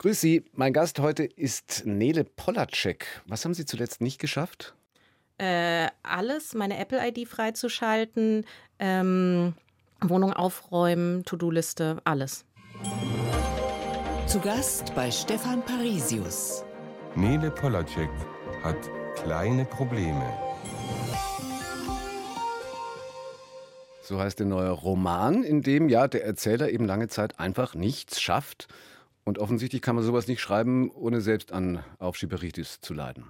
Grüß Sie, mein Gast heute ist Nele Polacek. Was haben Sie zuletzt nicht geschafft? Äh, alles, meine Apple-ID freizuschalten, ähm, Wohnung aufräumen, To-Do-Liste, alles. Zu Gast bei Stefan Parisius. Nele Polacek hat kleine Probleme. So heißt der neue Roman, in dem ja der Erzähler eben lange Zeit einfach nichts schafft. Und offensichtlich kann man sowas nicht schreiben, ohne selbst an Aufschieberitis zu leiden.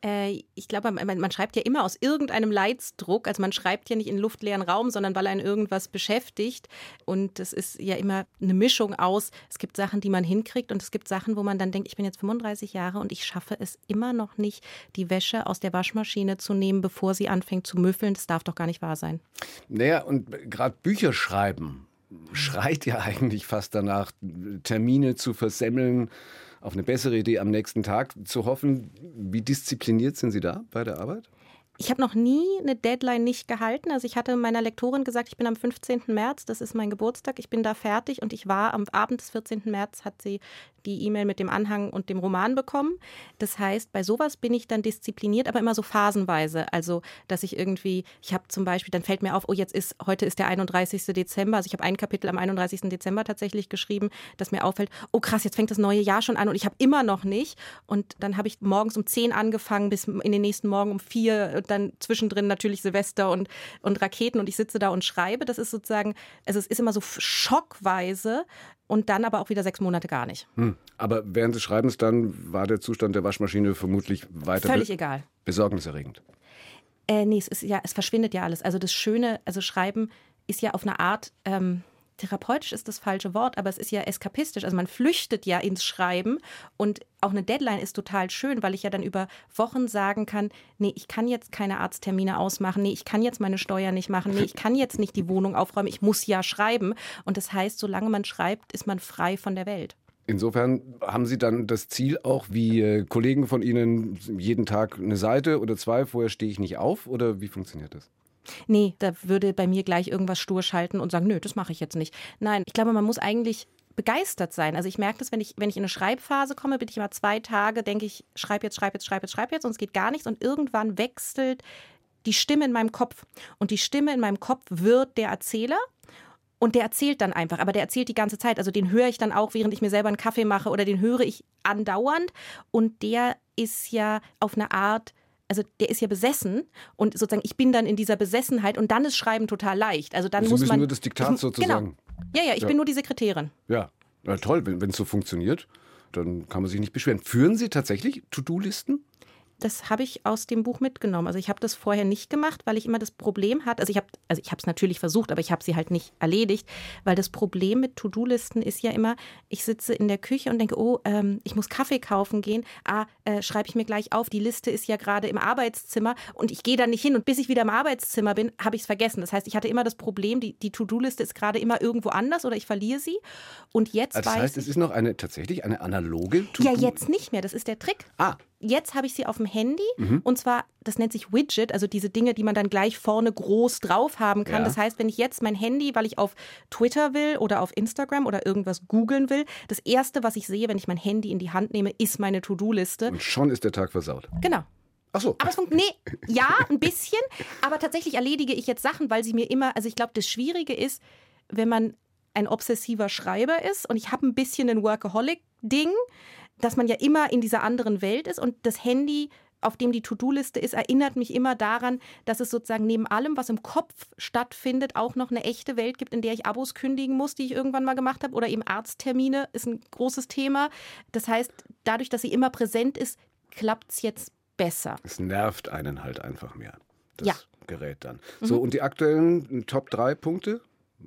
Äh, ich glaube, man, man, schreibt ja immer aus irgendeinem Leidsdruck. Also man schreibt ja nicht in luftleeren Raum, sondern weil einen irgendwas beschäftigt. Und das ist ja immer eine Mischung aus, es gibt Sachen, die man hinkriegt und es gibt Sachen, wo man dann denkt, ich bin jetzt 35 Jahre und ich schaffe es immer noch nicht, die Wäsche aus der Waschmaschine zu nehmen, bevor sie anfängt zu müffeln. Das darf doch gar nicht wahr sein. Naja, und gerade Bücher schreiben schreit ja eigentlich fast danach, Termine zu versemmeln auf eine bessere Idee am nächsten Tag zu hoffen. Wie diszipliniert sind Sie da bei der Arbeit? Ich habe noch nie eine Deadline nicht gehalten. Also ich hatte meiner Lektorin gesagt, ich bin am 15. März, das ist mein Geburtstag, ich bin da fertig und ich war am Abend des 14. März, hat sie die E-Mail mit dem Anhang und dem Roman bekommen. Das heißt, bei sowas bin ich dann diszipliniert, aber immer so phasenweise. Also, dass ich irgendwie, ich habe zum Beispiel, dann fällt mir auf, oh, jetzt ist, heute ist der 31. Dezember. Also ich habe ein Kapitel am 31. Dezember tatsächlich geschrieben, das mir auffällt, oh krass, jetzt fängt das neue Jahr schon an und ich habe immer noch nicht. Und dann habe ich morgens um 10 angefangen bis in den nächsten Morgen um 4 dann zwischendrin natürlich Silvester und, und Raketen und ich sitze da und schreibe. Das ist sozusagen, also es ist immer so schockweise und dann aber auch wieder sechs Monate gar nicht. Hm. Aber während des Schreibens dann war der Zustand der Waschmaschine vermutlich weiter völlig be egal. Besorgniserregend. Äh, nee, es ist ja, es verschwindet ja alles. Also das Schöne, also Schreiben ist ja auf eine Art ähm, therapeutisch ist das falsche Wort, aber es ist ja eskapistisch. Also man flüchtet ja ins Schreiben und auch eine Deadline ist total schön, weil ich ja dann über Wochen sagen kann, nee, ich kann jetzt keine Arzttermine ausmachen, nee, ich kann jetzt meine Steuer nicht machen, nee, ich kann jetzt nicht die Wohnung aufräumen, ich muss ja schreiben. Und das heißt, solange man schreibt, ist man frei von der Welt. Insofern haben Sie dann das Ziel auch, wie äh, Kollegen von Ihnen, jeden Tag eine Seite oder zwei, vorher stehe ich nicht auf oder wie funktioniert das? Nee, da würde bei mir gleich irgendwas stur schalten und sagen, nö, das mache ich jetzt nicht. Nein, ich glaube, man muss eigentlich begeistert sein. Also ich merke das, wenn ich, wenn ich in eine Schreibphase komme, bin ich immer zwei Tage, denke ich, schreib jetzt, schreib jetzt, schreib jetzt, schreib jetzt und es geht gar nichts und irgendwann wechselt die Stimme in meinem Kopf und die Stimme in meinem Kopf wird der Erzähler und der erzählt dann einfach, aber der erzählt die ganze Zeit. Also den höre ich dann auch, während ich mir selber einen Kaffee mache oder den höre ich andauernd und der ist ja auf eine Art also der ist ja besessen und sozusagen ich bin dann in dieser Besessenheit und dann ist Schreiben total leicht. Also dann Sie muss man nur das Diktat ich, sozusagen. Genau. Ja, ja, ich ja. bin nur die Sekretärin. Ja, ja toll, wenn es so funktioniert, dann kann man sich nicht beschweren. Führen Sie tatsächlich To-Do-Listen? Das habe ich aus dem Buch mitgenommen. Also ich habe das vorher nicht gemacht, weil ich immer das Problem hatte. Also ich habe, also ich habe es natürlich versucht, aber ich habe sie halt nicht erledigt, weil das Problem mit To-Do-Listen ist ja immer, ich sitze in der Küche und denke, oh, ähm, ich muss Kaffee kaufen gehen. Ah, äh, schreibe ich mir gleich auf. Die Liste ist ja gerade im Arbeitszimmer und ich gehe da nicht hin und bis ich wieder im Arbeitszimmer bin, habe ich es vergessen. Das heißt, ich hatte immer das Problem, die, die To-Do-Liste ist gerade immer irgendwo anders oder ich verliere sie. Und jetzt also das heißt, es ist noch eine tatsächlich eine analoge To-Do. Ja, jetzt nicht mehr. Das ist der Trick. Ah, jetzt habe ich sie auf dem Handy mhm. und zwar, das nennt sich Widget, also diese Dinge, die man dann gleich vorne groß drauf haben kann. Ja. Das heißt, wenn ich jetzt mein Handy, weil ich auf Twitter will oder auf Instagram oder irgendwas googeln will, das erste, was ich sehe, wenn ich mein Handy in die Hand nehme, ist meine To-Do-Liste. Und schon ist der Tag versaut. Genau. Ach so. Aber es funktioniert, nee, ja, ein bisschen, aber tatsächlich erledige ich jetzt Sachen, weil sie mir immer, also ich glaube, das Schwierige ist, wenn man ein obsessiver Schreiber ist und ich habe ein bisschen ein Workaholic-Ding, dass man ja immer in dieser anderen Welt ist und das Handy auf dem die To-Do-Liste ist, erinnert mich immer daran, dass es sozusagen neben allem, was im Kopf stattfindet, auch noch eine echte Welt gibt, in der ich Abos kündigen muss, die ich irgendwann mal gemacht habe, oder eben Arzttermine ist ein großes Thema. Das heißt, dadurch, dass sie immer präsent ist, klappt es jetzt besser. Es nervt einen halt einfach mehr, das ja. Gerät dann. Mhm. So, und die aktuellen Top 3 Punkte?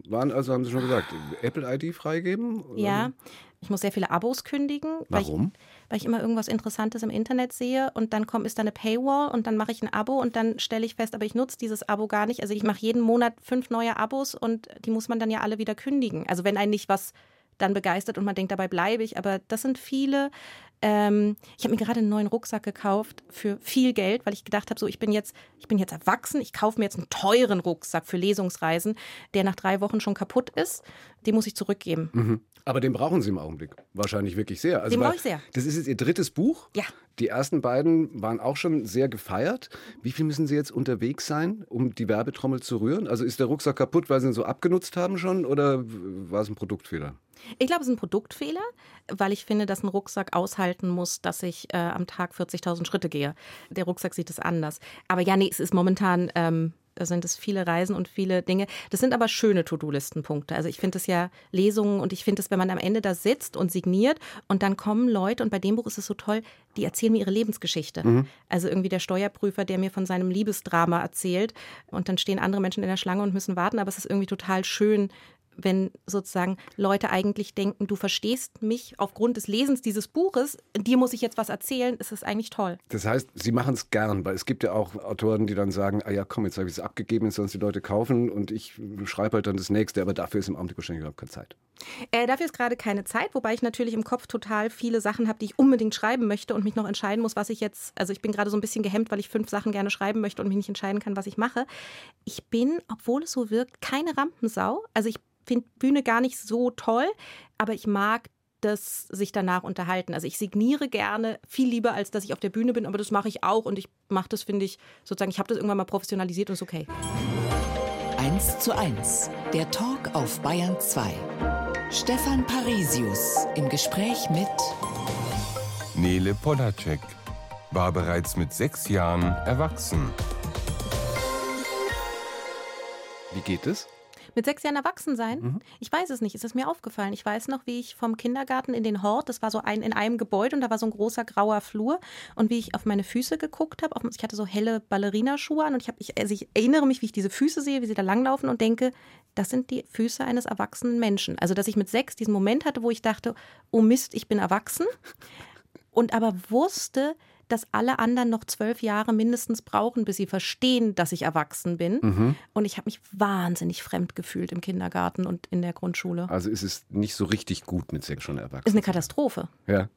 Waren also, haben Sie schon gesagt, Apple ID freigeben? Ja, ich muss sehr viele Abos kündigen. Warum? Weil ich, weil ich, immer irgendwas Interessantes im Internet sehe und dann kommt, ist da eine Paywall und dann mache ich ein Abo und dann stelle ich fest, aber ich nutze dieses Abo gar nicht. Also ich mache jeden Monat fünf neue Abos und die muss man dann ja alle wieder kündigen. Also wenn einen nicht was dann begeistert und man denkt, dabei bleibe ich. Aber das sind viele. Ähm, ich habe mir gerade einen neuen Rucksack gekauft für viel Geld, weil ich gedacht habe, so ich bin jetzt, ich bin jetzt erwachsen, ich kaufe mir jetzt einen teuren Rucksack für Lesungsreisen, der nach drei Wochen schon kaputt ist. Den muss ich zurückgeben. Mhm. Aber den brauchen Sie im Augenblick wahrscheinlich wirklich sehr. Also den brauche ich sehr. Das ist jetzt Ihr drittes Buch. Ja. Die ersten beiden waren auch schon sehr gefeiert. Wie viel müssen Sie jetzt unterwegs sein, um die Werbetrommel zu rühren? Also ist der Rucksack kaputt, weil Sie ihn so abgenutzt haben schon oder war es ein Produktfehler? Ich glaube, es ist ein Produktfehler, weil ich finde, dass ein Rucksack aushalten muss, dass ich äh, am Tag 40.000 Schritte gehe. Der Rucksack sieht es anders. Aber ja, nee, es ist momentan ähm, sind es viele Reisen und viele Dinge. Das sind aber schöne To-Do-Listenpunkte. Also ich finde es ja Lesungen und ich finde es, wenn man am Ende da sitzt und signiert und dann kommen Leute und bei dem Buch ist es so toll, die erzählen mir ihre Lebensgeschichte. Mhm. Also irgendwie der Steuerprüfer, der mir von seinem Liebesdrama erzählt und dann stehen andere Menschen in der Schlange und müssen warten, aber es ist irgendwie total schön, wenn sozusagen Leute eigentlich denken, du verstehst mich aufgrund des Lesens dieses Buches, dir muss ich jetzt was erzählen, ist es eigentlich toll. Das heißt, Sie machen es gern, weil es gibt ja auch Autoren, die dann sagen, ah ja, komm, jetzt habe ich es abgegeben, jetzt sollen es die Leute kaufen und ich schreibe halt dann das nächste, aber dafür ist im Augenblick wahrscheinlich überhaupt keine Zeit. Äh, dafür ist gerade keine Zeit, wobei ich natürlich im Kopf total viele Sachen habe, die ich unbedingt schreiben möchte und mich noch entscheiden muss, was ich jetzt, also ich bin gerade so ein bisschen gehemmt, weil ich fünf Sachen gerne schreiben möchte und mich nicht entscheiden kann, was ich mache. Ich bin, obwohl es so wirkt, keine Rampensau. Also ich finde Bühne gar nicht so toll, aber ich mag das sich danach unterhalten. Also ich signiere gerne viel lieber, als dass ich auf der Bühne bin, aber das mache ich auch und ich mache das, finde ich, sozusagen, ich habe das irgendwann mal professionalisiert und ist okay. 1 zu 1, der Talk auf Bayern 2. Stefan Parisius im Gespräch mit Nele Polacek war bereits mit sechs Jahren erwachsen. Wie geht es? Mit sechs Jahren erwachsen sein? Mhm. Ich weiß es nicht. Es ist mir aufgefallen. Ich weiß noch, wie ich vom Kindergarten in den Hort, das war so ein in einem Gebäude und da war so ein großer grauer Flur und wie ich auf meine Füße geguckt habe. Ich hatte so helle Ballerinaschuhe an und ich, hab, ich, also ich erinnere mich, wie ich diese Füße sehe, wie sie da langlaufen und denke, das sind die Füße eines erwachsenen Menschen. Also, dass ich mit sechs diesen Moment hatte, wo ich dachte, oh Mist, ich bin erwachsen und aber wusste, dass alle anderen noch zwölf Jahre mindestens brauchen, bis sie verstehen, dass ich erwachsen bin. Mhm. Und ich habe mich wahnsinnig fremd gefühlt im Kindergarten und in der Grundschule. Also ist es nicht so richtig gut mit sechs schon erwachsen. Ist eine Katastrophe. Ja.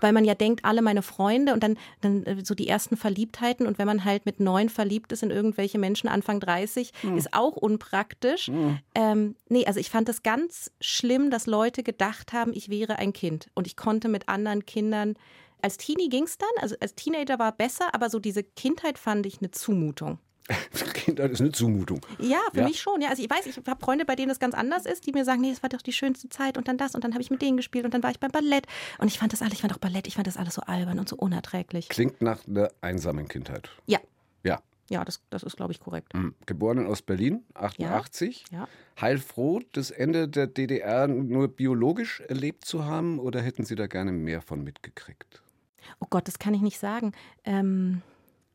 Weil man ja denkt, alle meine Freunde und dann, dann äh, so die ersten Verliebtheiten und wenn man halt mit neun verliebt ist in irgendwelche Menschen Anfang 30, mhm. ist auch unpraktisch. Mhm. Ähm, nee, also ich fand es ganz schlimm, dass Leute gedacht haben, ich wäre ein Kind und ich konnte mit anderen Kindern als Teenie ging es dann, also als Teenager war besser, aber so diese Kindheit fand ich eine Zumutung. Kindheit ist eine Zumutung. Ja, für ja. mich schon. Ja, also ich weiß, ich habe Freunde, bei denen es ganz anders ist, die mir sagen, nee, das war doch die schönste Zeit und dann das und dann habe ich mit denen gespielt und dann war ich beim Ballett und ich fand das alles, ich fand auch Ballett, ich fand das alles so albern und so unerträglich. Klingt nach einer einsamen Kindheit. Ja. Ja. Ja, das, das ist, glaube ich, korrekt. Mhm. Geboren in Ostberlin, 88. Ja. ja. Heilfroh, das Ende der DDR nur biologisch erlebt zu haben oder hätten Sie da gerne mehr von mitgekriegt? Oh Gott, das kann ich nicht sagen. Ähm,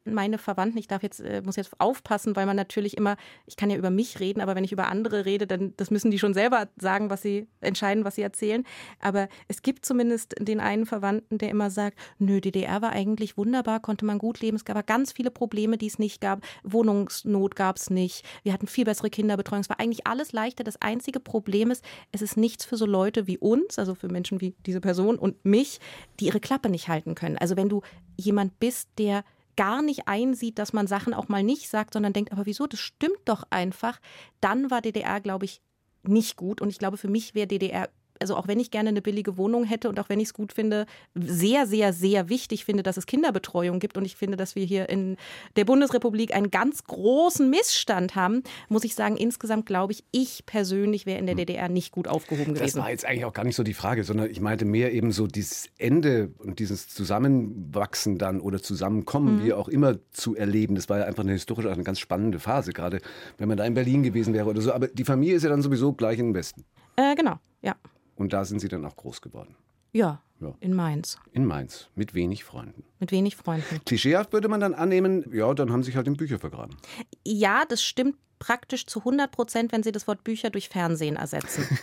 meine Verwandten, ich darf jetzt, äh, muss jetzt aufpassen, weil man natürlich immer, ich kann ja über mich reden, aber wenn ich über andere rede, dann das müssen die schon selber sagen, was sie entscheiden, was sie erzählen. Aber es gibt zumindest den einen Verwandten, der immer sagt, nö, DDR war eigentlich wunderbar, konnte man gut leben. Es gab aber ganz viele Probleme, die es nicht gab. Wohnungsnot gab es nicht. Wir hatten viel bessere Kinderbetreuung. Es war eigentlich alles leichter. Das einzige Problem ist, es ist nichts für so Leute wie uns, also für Menschen wie diese Person und mich, die ihre Klappe nicht halten können. Also wenn du jemand bist, der gar nicht einsieht, dass man Sachen auch mal nicht sagt, sondern denkt, aber wieso, das stimmt doch einfach, dann war DDR, glaube ich, nicht gut. Und ich glaube, für mich wäre DDR also auch wenn ich gerne eine billige Wohnung hätte und auch wenn ich es gut finde, sehr, sehr, sehr wichtig finde, dass es Kinderbetreuung gibt. Und ich finde, dass wir hier in der Bundesrepublik einen ganz großen Missstand haben, muss ich sagen, insgesamt glaube ich, ich persönlich wäre in der hm. DDR nicht gut aufgehoben gewesen. Das war jetzt eigentlich auch gar nicht so die Frage, sondern ich meinte mehr eben so dieses Ende und dieses Zusammenwachsen dann oder Zusammenkommen, mhm. wie auch immer, zu erleben. Das war ja einfach eine historisch eine ganz spannende Phase, gerade wenn man da in Berlin gewesen wäre oder so. Aber die Familie ist ja dann sowieso gleich im Westen. Äh, genau, ja. Und da sind Sie dann auch groß geworden. Ja, ja, in Mainz. In Mainz, mit wenig Freunden. Mit wenig Freunden. Klischeehaft würde man dann annehmen, ja, dann haben Sie sich halt in Bücher vergraben. Ja, das stimmt praktisch zu 100 Prozent, wenn Sie das Wort Bücher durch Fernsehen ersetzen.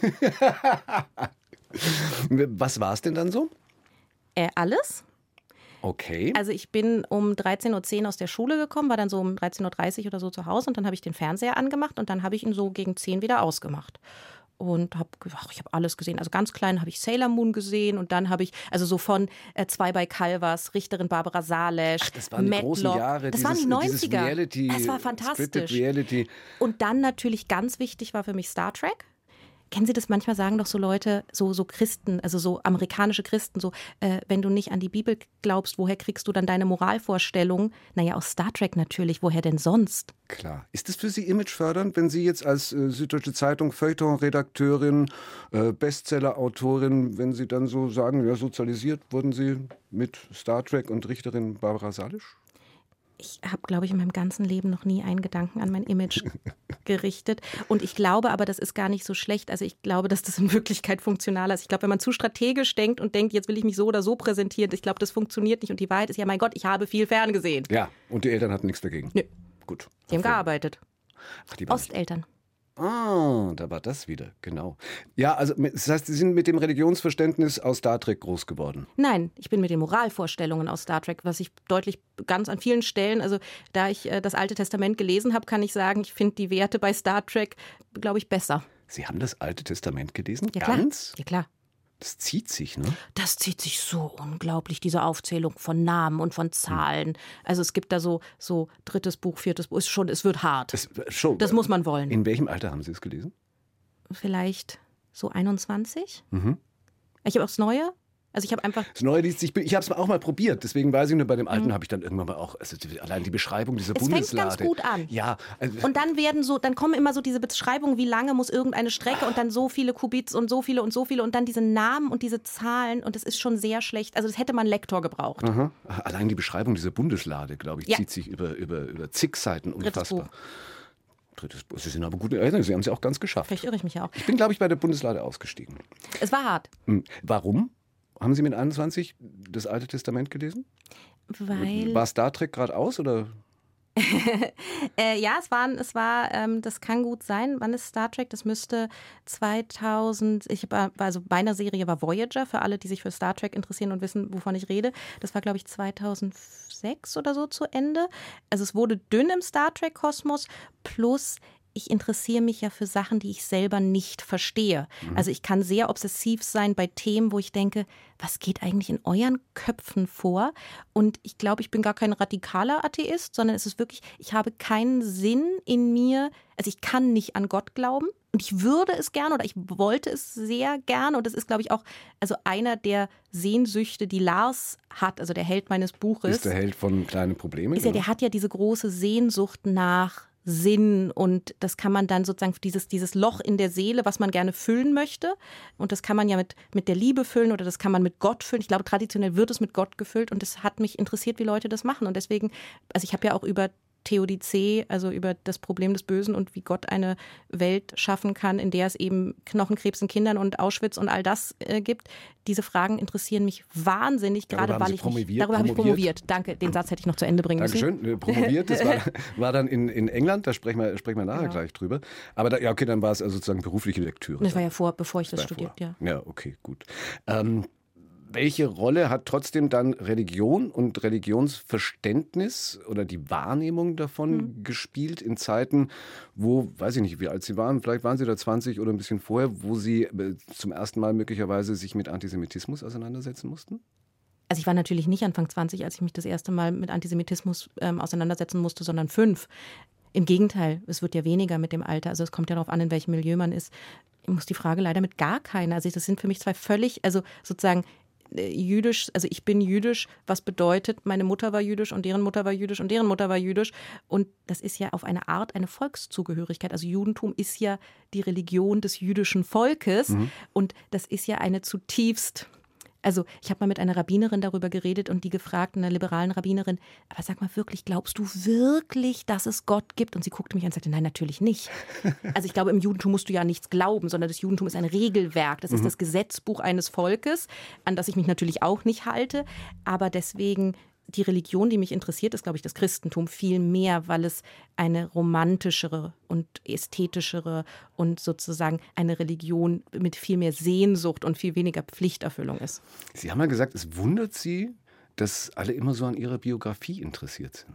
Was war es denn dann so? Äh, alles. Okay. Also ich bin um 13.10 Uhr aus der Schule gekommen, war dann so um 13.30 Uhr oder so zu Hause und dann habe ich den Fernseher angemacht und dann habe ich ihn so gegen 10 wieder ausgemacht. Und habe ich habe alles gesehen. Also ganz klein habe ich Sailor Moon gesehen und dann habe ich also so von äh, zwei bei Calvas, Richterin Barbara Salesch, Ach, das waren die großen Jahre, das dieses, waren die 90er. Reality, es war fantastisch. Und dann natürlich ganz wichtig war für mich Star Trek. Kennen Sie das manchmal sagen doch so Leute, so, so Christen, also so amerikanische Christen, so, äh, wenn du nicht an die Bibel glaubst, woher kriegst du dann deine Moralvorstellung? Naja, aus Star Trek natürlich, woher denn sonst? Klar. Ist es für Sie imagefördernd, wenn Sie jetzt als äh, Süddeutsche Zeitung Feuilleton-Redakteurin, äh, Bestseller-Autorin, wenn Sie dann so sagen, ja, sozialisiert wurden Sie mit Star Trek und Richterin Barbara Salisch? Ich habe, glaube ich, in meinem ganzen Leben noch nie einen Gedanken an mein Image gerichtet. Und ich glaube aber, das ist gar nicht so schlecht. Also ich glaube, dass das in Wirklichkeit funktionaler ist. Ich glaube, wenn man zu strategisch denkt und denkt, jetzt will ich mich so oder so präsentieren, ich glaube, das funktioniert nicht. Und die Wahrheit ist ja, mein Gott, ich habe viel ferngesehen. Ja, und die Eltern hatten nichts dagegen. Nö. Gut. Die haben gearbeitet. Ach, die Osteltern. Ah, da war das wieder, genau. Ja, also das heißt, Sie sind mit dem Religionsverständnis aus Star Trek groß geworden. Nein, ich bin mit den Moralvorstellungen aus Star Trek, was ich deutlich ganz an vielen Stellen, also da ich äh, das Alte Testament gelesen habe, kann ich sagen, ich finde die Werte bei Star Trek, glaube ich, besser. Sie haben das Alte Testament gelesen? Ja, ganz? Klar. Ja, klar. Das zieht sich, ne? Das zieht sich so unglaublich, diese Aufzählung von Namen und von Zahlen. Also es gibt da so, so drittes Buch, viertes Buch, ist schon, es wird hart. Es, schon, das muss man wollen. In welchem Alter haben Sie es gelesen? Vielleicht so 21. Mhm. Ich habe auch das Neue, also ich habe einfach. Das Neue liest sich. Ich habe es auch mal probiert. Deswegen weiß ich nur, bei dem Alten mhm. habe ich dann irgendwann mal auch. Also allein die Beschreibung dieser es Bundeslade. Es fängt ganz gut an. Ja. Also und dann werden so, dann kommen immer so diese Beschreibungen, wie lange muss irgendeine Strecke und dann so viele Kubits und so viele und so viele und dann diese Namen und diese Zahlen und es ist schon sehr schlecht. Also das hätte man Lektor gebraucht. Aha. Allein die Beschreibung dieser Bundeslade, glaube ich, ja. zieht sich über, über, über zig Seiten unfassbar. Sie sind aber gute Erinnerungen. Sie haben es ja auch ganz geschafft. Vielleicht irre ich mich auch. Ich bin, glaube ich, bei der Bundeslade ausgestiegen. Es war hart. Hm. Warum? Haben Sie mit 21 das Alte Testament gelesen? Weil. War Star Trek gerade aus oder? äh, ja, es war, es war ähm, das kann gut sein. Wann ist Star Trek? Das müsste 2000, ich war, also meine Serie war Voyager, für alle, die sich für Star Trek interessieren und wissen, wovon ich rede. Das war, glaube ich, 2006 oder so zu Ende. Also es wurde dünn im Star Trek-Kosmos, plus ich interessiere mich ja für Sachen, die ich selber nicht verstehe. Mhm. Also ich kann sehr obsessiv sein bei Themen, wo ich denke, was geht eigentlich in euren Köpfen vor? Und ich glaube, ich bin gar kein radikaler Atheist, sondern es ist wirklich, ich habe keinen Sinn in mir, also ich kann nicht an Gott glauben. Und ich würde es gerne oder ich wollte es sehr gerne. Und das ist, glaube ich, auch also einer der Sehnsüchte, die Lars hat, also der Held meines Buches. Ist der Held von kleinen Problemen? Ist ja, der hat ja diese große Sehnsucht nach Sinn und das kann man dann sozusagen dieses, dieses Loch in der Seele, was man gerne füllen möchte. Und das kann man ja mit, mit der Liebe füllen oder das kann man mit Gott füllen. Ich glaube, traditionell wird es mit Gott gefüllt und es hat mich interessiert, wie Leute das machen. Und deswegen, also ich habe ja auch über Theodizee, also über das Problem des Bösen und wie Gott eine Welt schaffen kann, in der es eben Knochenkrebs in Kindern und Auschwitz und all das äh, gibt. Diese Fragen interessieren mich wahnsinnig, gerade weil ich nicht, darüber habe ich promoviert. Danke, den Satz hätte ich noch zu Ende bringen Dankeschön. müssen. Dankeschön. Promoviert, das war, war, dann in, in England, da sprechen wir, sprechen wir nachher genau. gleich drüber. Aber da, ja, okay, dann war es also sozusagen berufliche Lektüre. Das war ja vor, bevor ich das, das studiert, ja. Ja, okay, gut. Ähm, welche Rolle hat trotzdem dann Religion und Religionsverständnis oder die Wahrnehmung davon mhm. gespielt in Zeiten, wo, weiß ich nicht, wie alt Sie waren, vielleicht waren Sie da 20 oder ein bisschen vorher, wo Sie äh, zum ersten Mal möglicherweise sich mit Antisemitismus auseinandersetzen mussten? Also ich war natürlich nicht Anfang 20, als ich mich das erste Mal mit Antisemitismus ähm, auseinandersetzen musste, sondern fünf. Im Gegenteil, es wird ja weniger mit dem Alter. Also es kommt ja darauf an, in welchem Milieu man ist. Ich muss die Frage leider mit gar keiner. Also das sind für mich zwei völlig, also sozusagen jüdisch, also ich bin jüdisch, was bedeutet, meine Mutter war jüdisch und deren Mutter war jüdisch und deren Mutter war jüdisch. Und das ist ja auf eine Art eine Volkszugehörigkeit. Also Judentum ist ja die Religion des jüdischen Volkes mhm. und das ist ja eine zutiefst also ich habe mal mit einer Rabbinerin darüber geredet und die gefragt, einer liberalen Rabbinerin, aber sag mal wirklich, glaubst du wirklich, dass es Gott gibt? Und sie guckte mich an und sagte, nein, natürlich nicht. Also ich glaube, im Judentum musst du ja nichts glauben, sondern das Judentum ist ein Regelwerk. Das ist mhm. das Gesetzbuch eines Volkes, an das ich mich natürlich auch nicht halte. Aber deswegen die Religion, die mich interessiert, ist, glaube ich, das Christentum viel mehr, weil es eine romantischere und ästhetischere und sozusagen eine Religion mit viel mehr Sehnsucht und viel weniger Pflichterfüllung ist. Sie haben ja gesagt, es wundert Sie, dass alle immer so an Ihrer Biografie interessiert sind.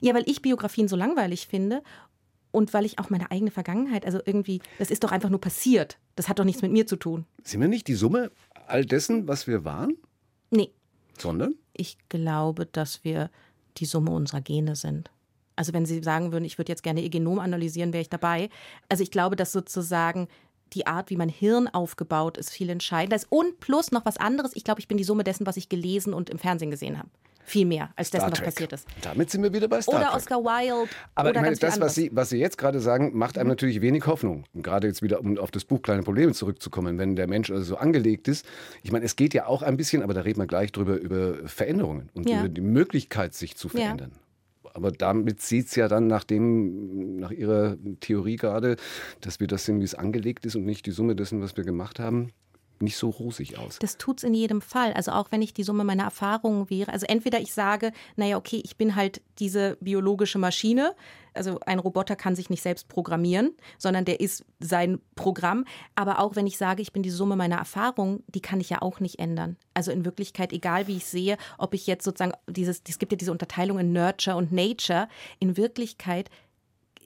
Ja, weil ich Biografien so langweilig finde und weil ich auch meine eigene Vergangenheit, also irgendwie, das ist doch einfach nur passiert. Das hat doch nichts mit mir zu tun. Sind wir nicht die Summe all dessen, was wir waren? Nee. Sondern? Ich glaube, dass wir die Summe unserer Gene sind. Also wenn Sie sagen würden, ich würde jetzt gerne Ihr Genom analysieren, wäre ich dabei. Also ich glaube, dass sozusagen die Art, wie mein Hirn aufgebaut ist, viel entscheidender ist. Und plus noch was anderes. Ich glaube, ich bin die Summe dessen, was ich gelesen und im Fernsehen gesehen habe. Viel mehr als dessen, was passiert ist. Damit sind wir wieder bei Star oder Trek. Oscar Wilde. Aber oder ich meine, das, was Sie, was Sie jetzt gerade sagen, macht einem natürlich wenig Hoffnung. Gerade jetzt wieder, um auf das Buch Kleine Probleme zurückzukommen, wenn der Mensch also so angelegt ist. Ich meine, es geht ja auch ein bisschen, aber da reden wir gleich drüber, über Veränderungen und Ja. über die Möglichkeit, sich zu Ja. verändern. Aber damit sieht es ja dann nach dem, nach Ihrer Theorie gerade, dass wir das sind, wie es angelegt ist und nicht die Summe dessen, was wir gemacht haben, nicht so rosig aus. Das tut's in jedem Fall. Also auch wenn ich die Summe meiner Erfahrungen wäre. Also entweder ich sage, naja, okay, ich bin halt diese biologische Maschine. Also ein Roboter kann sich nicht selbst programmieren, sondern der ist sein Programm. Aber auch wenn ich sage, ich bin die Summe meiner Erfahrungen, die kann ich ja auch nicht ändern. Also in Wirklichkeit, egal wie ich sehe, ob ich jetzt sozusagen dieses, es gibt ja diese Unterteilung in Nurture und Nature. In Wirklichkeit,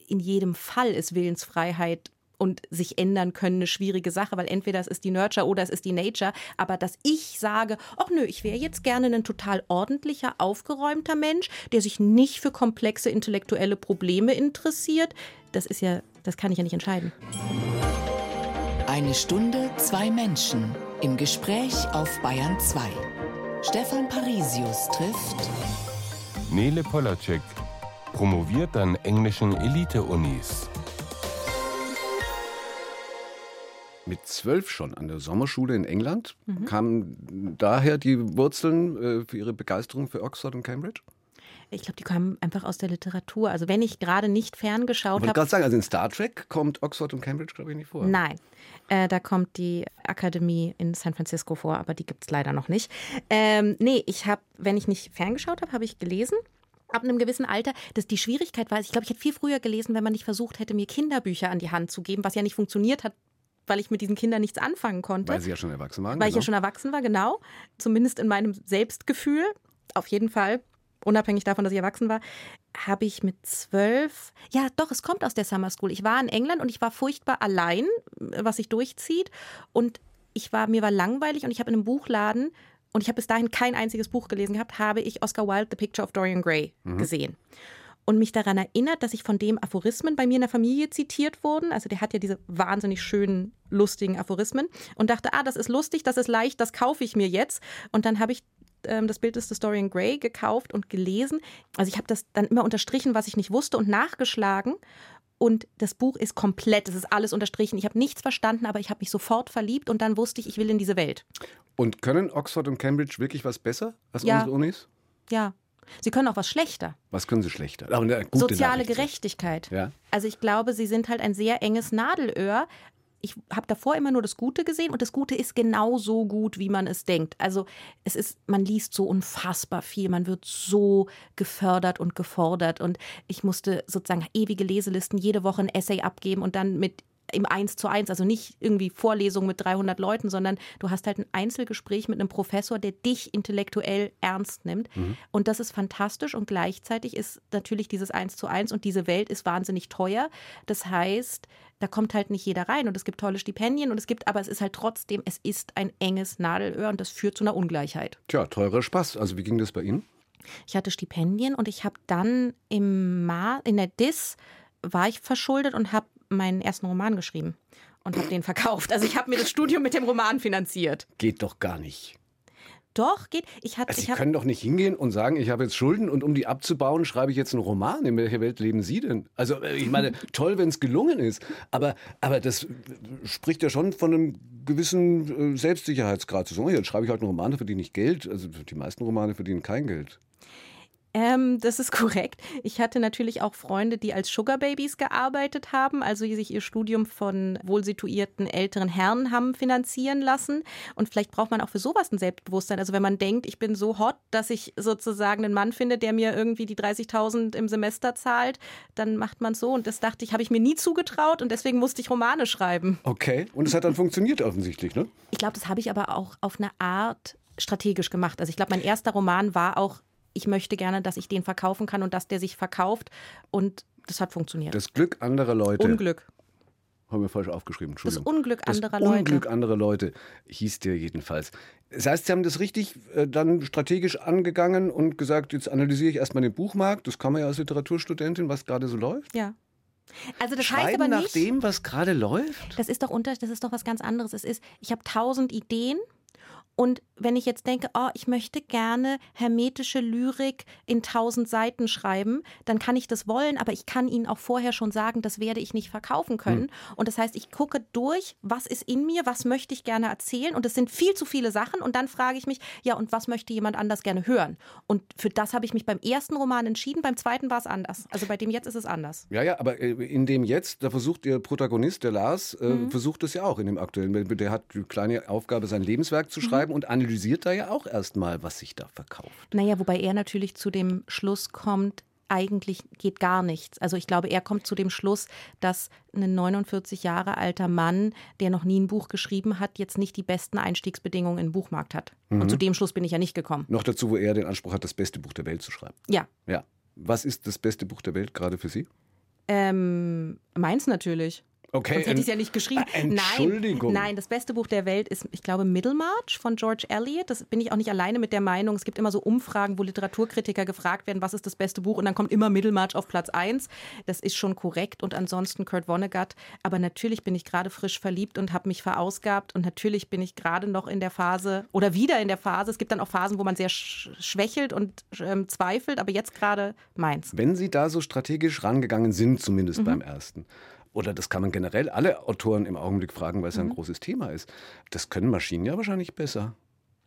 in jedem Fall ist Willensfreiheit und sich ändern können eine schwierige Sache, weil entweder es ist die Nurture oder es ist die Nature. Aber dass ich sage, ach nö, ich wäre jetzt gerne ein total ordentlicher, aufgeräumter Mensch, der sich nicht für komplexe intellektuelle Probleme interessiert, das ist ja, das kann ich ja nicht entscheiden. Eine Stunde, zwei Menschen im Gespräch auf Bayern 2. Stefan Parisius trifft Nele Polacek, promoviert an englischen Elite-Unis. Mit zwölf schon an der Sommerschule in England Mhm. kamen daher die Wurzeln äh, für Ihre Begeisterung für Oxford und Cambridge? Ich glaube, die kommen einfach aus der Literatur. Also wenn ich gerade nicht Ich ferngeschaut wollte habe. gerade sagen, also in Star Trek kommt Oxford und Cambridge, glaube ich, nicht vor. Nein, äh, da kommt die Akademie in San Francisco vor, aber die gibt es leider noch nicht. Ähm, nee, ich habe, wenn ich nicht ferngeschaut habe, habe ich gelesen. Ab einem gewissen Alter, dass die Schwierigkeit war, ich glaube, ich hätte viel früher gelesen, wenn man nicht versucht hätte, mir Kinderbücher an die Hand zu geben, was ja nicht funktioniert hat, weil ich mit diesen Kindern nichts anfangen konnte. Weil Sie ja schon erwachsen waren. Weil ich genau. ja schon erwachsen war, genau. Zumindest in meinem Selbstgefühl, auf jeden Fall, unabhängig davon, dass ich erwachsen war, habe ich mit zwölf, ja doch, es kommt aus der Summer School. Ich war in England und ich war furchtbar allein, was sich durchzieht. Und ich war, mir war langweilig und ich habe in einem Buchladen, und ich habe bis dahin kein einziges Buch gelesen gehabt, habe ich Oscar Wilde, The Picture of Dorian Gray gesehen und mich daran erinnert, dass ich von dem Aphorismen bei mir in der Familie zitiert wurden. Also der hat ja diese wahnsinnig schönen, lustigen Aphorismen und dachte, ah, das ist lustig, das ist leicht, das kaufe ich mir jetzt. Und dann habe ich ähm, das Bild des Dorian Gray gekauft und gelesen. Also ich habe das dann immer unterstrichen, was ich nicht wusste und nachgeschlagen. Und das Buch ist komplett, es ist alles unterstrichen. Ich habe nichts verstanden, aber ich habe mich sofort verliebt und dann wusste ich, ich will in diese Welt. Und können Oxford und Cambridge wirklich was besser als Ja. unsere Unis? Ja. Sie können auch was schlechter. Was können sie schlechter? Soziale. Gerechtigkeit. Ja. Also ich glaube, sie sind halt ein sehr enges Nadelöhr. Ich habe davor immer nur das Gute gesehen und das Gute ist genauso gut, wie man es denkt. Also es ist, man liest so unfassbar viel, man wird so gefördert und gefordert und ich musste sozusagen ewige Leselisten jede Woche ein Essay abgeben und dann mit im Eins zu eins, also nicht irgendwie Vorlesungen mit 300 Leuten, sondern du hast halt ein Einzelgespräch mit einem Professor, der dich intellektuell ernst nimmt. Und das ist fantastisch und gleichzeitig ist natürlich dieses Eins zu eins und diese Welt ist wahnsinnig teuer. Das heißt, da kommt halt nicht jeder rein und es gibt tolle Stipendien und es gibt, aber es ist halt trotzdem, es ist ein enges Nadelöhr und das führt zu einer Ungleichheit. Tja, teurer Spaß. Also wie ging das bei Ihnen? Ich hatte Stipendien und ich habe dann im Ma in der DIS war ich verschuldet und habe meinen ersten Roman geschrieben und habe den verkauft. Also ich habe mir das Studium mit dem Roman finanziert. Geht doch gar nicht. Doch, geht. Ich hatte, Also ich Sie hab, können doch nicht hingehen und sagen, ich habe jetzt Schulden und um die abzubauen, schreibe ich jetzt einen Roman. In welcher Welt leben Sie denn? Also äh, ich meine, toll, wenn es gelungen ist, aber, aber das äh, spricht ja schon von einem gewissen äh, Selbstsicherheitsgrad. Oh, jetzt schreibe ich halt einen Roman, da verdiene ich Geld. Also die meisten Romane verdienen kein Geld. Ähm, das ist korrekt. Ich hatte natürlich auch Freunde, die als Sugar Babies gearbeitet haben, also die sich ihr Studium von wohlsituierten älteren Herren haben finanzieren lassen. Und vielleicht braucht man auch für sowas ein Selbstbewusstsein. Also wenn man denkt, ich bin so hot, dass ich sozusagen einen Mann finde, der mir irgendwie die 30.000 im Semester zahlt, dann macht man so. Und das dachte ich, habe ich mir nie zugetraut und deswegen musste ich Romane schreiben. Okay. Und es hat dann funktioniert offensichtlich, ne? Ich glaube, das habe ich aber auch auf eine Art strategisch gemacht. Also ich glaube, mein erster Roman war auch, ich möchte gerne, dass ich den verkaufen kann und dass der sich verkauft. Und das hat funktioniert. Das Glück anderer Leute. Unglück. Haben wir falsch aufgeschrieben, Das Entschuldigung. Unglück Das anderer Leute. Unglück anderer Leute hieß der jedenfalls. Das heißt, Sie haben das richtig äh, dann strategisch angegangen und gesagt, jetzt analysiere ich erstmal den Buchmarkt. Das kann man ja als Literaturstudentin, was gerade so läuft. Ja. Also das Schreiben heißt aber nach nicht, dem, was gerade läuft. das ist doch unter, das ist doch was ganz anderes. Es ist, ich habe tausend Ideen und wenn ich jetzt denke, oh, ich möchte gerne hermetische Lyrik in tausend Seiten schreiben, dann kann ich das wollen, aber ich kann Ihnen auch vorher schon sagen, das werde ich nicht verkaufen können. Hm. Und das heißt, ich gucke durch, was ist in mir, was möchte ich gerne erzählen und es sind viel zu viele Sachen und dann frage ich mich, ja, und was möchte jemand anders gerne hören? Und für das habe ich mich beim ersten Roman entschieden, beim zweiten war es anders. Also bei dem jetzt ist es anders. Ja, ja, aber äh, in dem jetzt, da versucht Ihr Protagonist, der Lars, äh, Mhm. versucht es ja auch in dem aktuellen. Der hat die kleine Aufgabe, sein Lebenswerk Mhm. zu schreiben und analysiert da ja auch erstmal, was sich da verkauft. Naja, wobei er natürlich zu dem Schluss kommt, eigentlich geht gar nichts. Also ich glaube, er kommt zu dem Schluss, dass ein 49 Jahre alter Mann, der noch nie ein Buch geschrieben hat, jetzt nicht die besten Einstiegsbedingungen im Buchmarkt hat. Und zu dem Schluss bin ich ja nicht gekommen. Noch dazu, wo er den Anspruch hat, das beste Buch der Welt zu schreiben. Ja, Ja. Was ist das beste Buch der Welt gerade für Sie? ähm, meins natürlich. Okay. Sonst hätte ich es ja nicht geschrieben. Äh, Entschuldigung. Nein, nein, das beste Buch der Welt ist, ich glaube, Middlemarch von George Eliot. Das bin ich auch nicht alleine mit der Meinung. Es gibt immer so Umfragen, wo Literaturkritiker gefragt werden, was ist das beste Buch? Und dann kommt immer Middlemarch auf Platz 1. Das ist schon korrekt. Und ansonsten Kurt Vonnegut. Aber natürlich bin ich gerade frisch verliebt und habe mich verausgabt. Und natürlich bin ich gerade noch in der Phase oder wieder in der Phase. Es gibt dann auch Phasen, wo man sehr sch schwächelt und ähm, zweifelt. Aber jetzt gerade meins. Wenn Sie da so strategisch rangegangen sind, zumindest Mhm. beim ersten, oder das kann man generell alle Autoren im Augenblick fragen, weil es Mhm. ein großes Thema ist, das können Maschinen ja wahrscheinlich besser.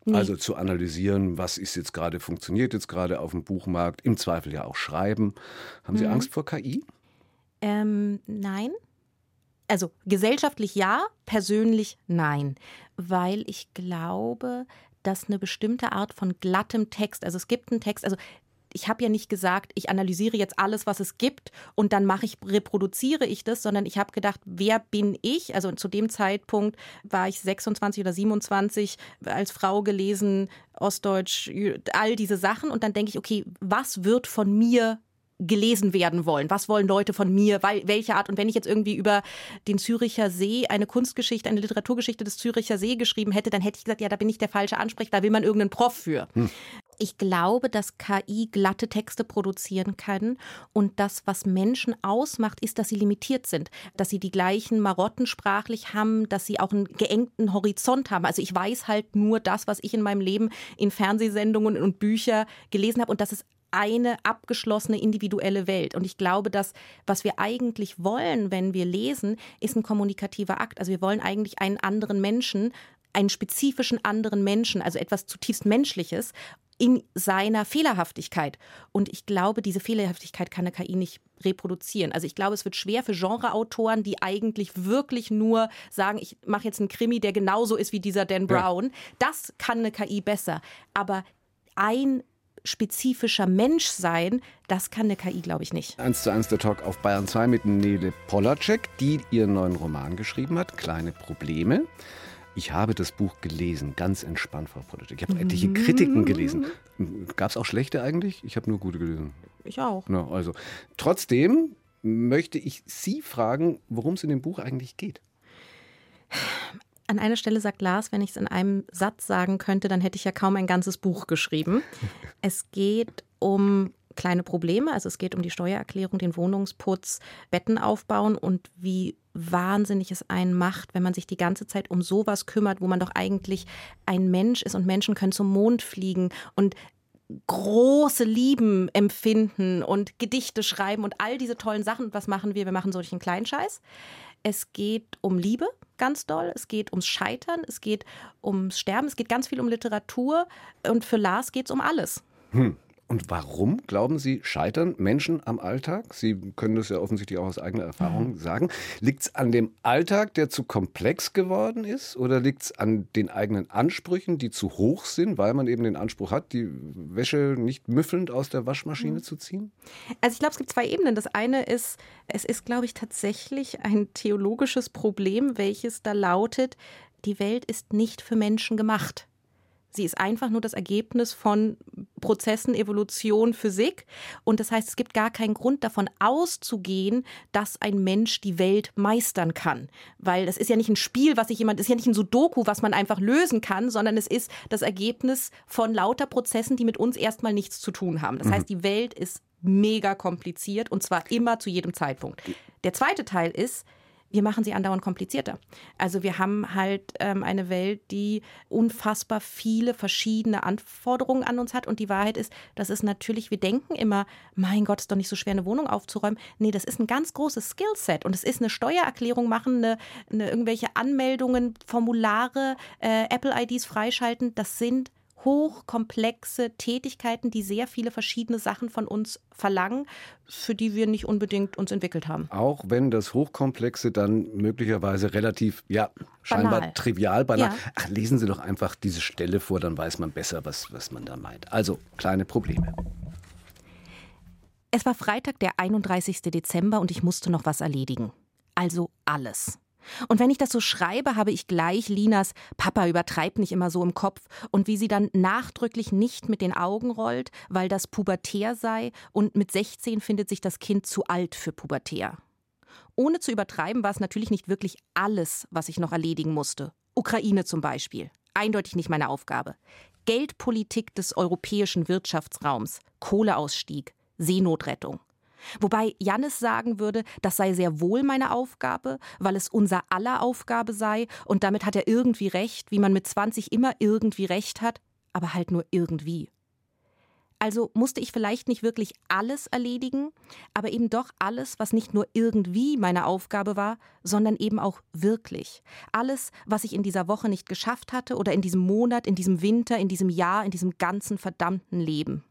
Nee. Also zu analysieren, was ist jetzt gerade, funktioniert jetzt gerade auf dem Buchmarkt, im Zweifel ja auch schreiben. Haben Mhm. Sie Angst vor KI? Ähm, nein. Also gesellschaftlich ja, persönlich nein. Weil ich glaube, dass eine bestimmte Art von glattem Text, also es gibt einen Text, also ich habe ja nicht gesagt, ich analysiere jetzt alles, was es gibt und dann mache ich, reproduziere ich das, sondern ich habe gedacht, wer bin ich? Also zu dem Zeitpunkt war ich 26 oder 27, als Frau gelesen, Ostdeutsch, all diese Sachen und dann denke ich, okay, was wird von mir gelesen werden wollen. Was wollen Leute von mir? Weil, welche Art? Und wenn ich jetzt irgendwie über den Züricher See eine Kunstgeschichte, eine Literaturgeschichte des Züricher See geschrieben hätte, dann hätte ich gesagt, ja, da bin ich der falsche Ansprechpartner, da will man irgendeinen Prof für. Ich glaube, dass KI glatte Texte produzieren kann und das, was Menschen ausmacht, ist, dass sie limitiert sind, dass sie die gleichen Marotten sprachlich haben, dass sie auch einen geengten Horizont haben. Also ich weiß halt nur das, was ich in meinem Leben in Fernsehsendungen und Bücher gelesen habe und das ist eine abgeschlossene individuelle Welt. Und ich glaube, dass was wir eigentlich wollen, wenn wir lesen, ist ein kommunikativer Akt. Also wir wollen eigentlich einen anderen Menschen, einen spezifischen anderen Menschen, also etwas zutiefst Menschliches in seiner Fehlerhaftigkeit. Und ich glaube, diese Fehlerhaftigkeit kann eine KI nicht reproduzieren. Also ich glaube, es wird schwer für Genreautoren, die eigentlich wirklich nur sagen, ich mache jetzt einen Krimi, der genauso ist wie dieser Dan Brown. Das kann eine KI besser. Aber ein spezifischer Mensch sein, das kann eine KI, glaube ich, nicht. 1 zu 1 der Talk auf Bayern 2 mit Nele Polacek, die ihren neuen Roman geschrieben hat, Kleine Probleme. Ich habe das Buch gelesen, ganz entspannt, Frau Polacek. Ich habe etliche Kritiken gelesen. Gab es auch schlechte eigentlich? Ich habe nur gute gelesen. Ich auch. Na, also. Trotzdem möchte ich Sie fragen, worum es in dem Buch eigentlich geht. An einer Stelle sagt Lars, wenn ich es in einem Satz sagen könnte, dann hätte ich ja kaum ein ganzes Buch geschrieben. es geht um kleine Probleme, also es geht um die Steuererklärung, den Wohnungsputz, Betten aufbauen und wie wahnsinnig es einen macht, wenn man sich die ganze Zeit um sowas kümmert, wo man doch eigentlich ein Mensch ist und Menschen können zum Mond fliegen und große Lieben empfinden und Gedichte schreiben und all diese tollen Sachen. Was machen wir? Wir machen solchen Kleinscheiß. Es geht um Liebe, ganz doll. Es geht ums Scheitern, es geht ums Sterben, es geht ganz viel um Literatur. Und für Lars geht es um alles. Hm. Und warum, glauben Sie, scheitern Menschen am Alltag? Sie können das ja offensichtlich auch aus eigener Erfahrung mhm. sagen. Liegt es an dem Alltag, der zu komplex geworden ist? Oder liegt es an den eigenen Ansprüchen, die zu hoch sind, weil man eben den Anspruch hat, die Wäsche nicht müffelnd aus der Waschmaschine mhm. zu ziehen? Also ich glaube, es gibt zwei Ebenen. Das eine ist, es ist, glaube ich, tatsächlich ein theologisches Problem, welches da lautet, die Welt ist nicht für Menschen gemacht Sie ist einfach nur das Ergebnis von Prozessen, Evolution, Physik. Und das heißt, es gibt gar keinen Grund davon auszugehen, dass ein Mensch die Welt meistern kann. Weil das ist ja nicht ein Spiel, was sich jemand, das ist ja nicht ein Sudoku, was man einfach lösen kann, sondern es ist das Ergebnis von lauter Prozessen, die mit uns erstmal nichts zu tun haben. Das mhm. heißt, die Welt ist mega kompliziert und zwar immer zu jedem Zeitpunkt. Der zweite Teil ist, wir machen sie andauernd komplizierter. Also wir haben halt ähm, eine Welt, die unfassbar viele verschiedene Anforderungen an uns hat. Und die Wahrheit ist, das ist natürlich, wir denken immer, mein Gott, ist doch nicht so schwer, eine Wohnung aufzuräumen. Nee, das ist ein ganz großes Skillset. Und es ist eine Steuererklärung machen, eine, eine irgendwelche Anmeldungen, Formulare, äh, Apple-IDs freischalten. Das sind hochkomplexe Tätigkeiten, die sehr viele verschiedene Sachen von uns verlangen, für die wir nicht unbedingt uns entwickelt haben. Auch wenn das Hochkomplexe dann möglicherweise relativ, ja, scheinbar banal. trivial, banal. Ja. Ach, lesen Sie doch einfach diese Stelle vor, dann weiß man besser, was, was man da meint. Also, kleine Probleme. Es war Freitag, der 31. Dezember und ich musste noch was erledigen. Also alles. Und wenn ich das so schreibe, habe ich gleich Linas Papa übertreibt nicht immer so im Kopf und wie sie dann nachdrücklich nicht mit den Augen rollt, weil das pubertär sei und mit 16 findet sich das Kind zu alt für pubertär. Ohne zu übertreiben war es natürlich nicht wirklich alles, was ich noch erledigen musste. Ukraine zum Beispiel. Eindeutig nicht meine Aufgabe. Geldpolitik des europäischen Wirtschaftsraums, Kohleausstieg, Seenotrettung. Wobei Jannis sagen würde, das sei sehr wohl meine Aufgabe, weil es unser aller Aufgabe sei und damit hat er irgendwie recht, wie man mit 20 immer irgendwie recht hat, aber halt nur irgendwie. Also musste ich vielleicht nicht wirklich alles erledigen, aber eben doch alles, was nicht nur irgendwie meine Aufgabe war, sondern eben auch wirklich. Alles, was ich in dieser Woche nicht geschafft hatte oder in diesem Monat, in diesem Winter, in diesem Jahr, in diesem ganzen verdammten Leben.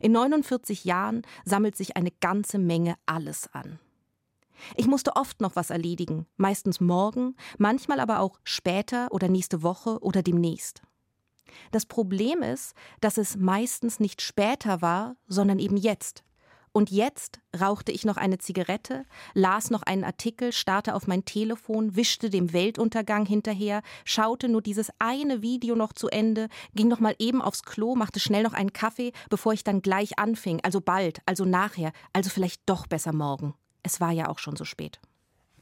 In 49 Jahren sammelt sich eine ganze Menge alles an. Ich musste oft noch was erledigen, meistens morgen, manchmal aber auch später oder nächste Woche oder demnächst. Das Problem ist, dass es meistens nicht später war, sondern eben jetzt, und jetzt rauchte ich noch eine Zigarette, las noch einen Artikel, starrte auf mein Telefon, wischte dem Weltuntergang hinterher, schaute nur dieses eine Video noch zu Ende, ging noch mal eben aufs Klo, machte schnell noch einen Kaffee, bevor ich dann gleich anfing, also bald, also nachher, also vielleicht doch besser morgen. Es war ja auch schon so spät.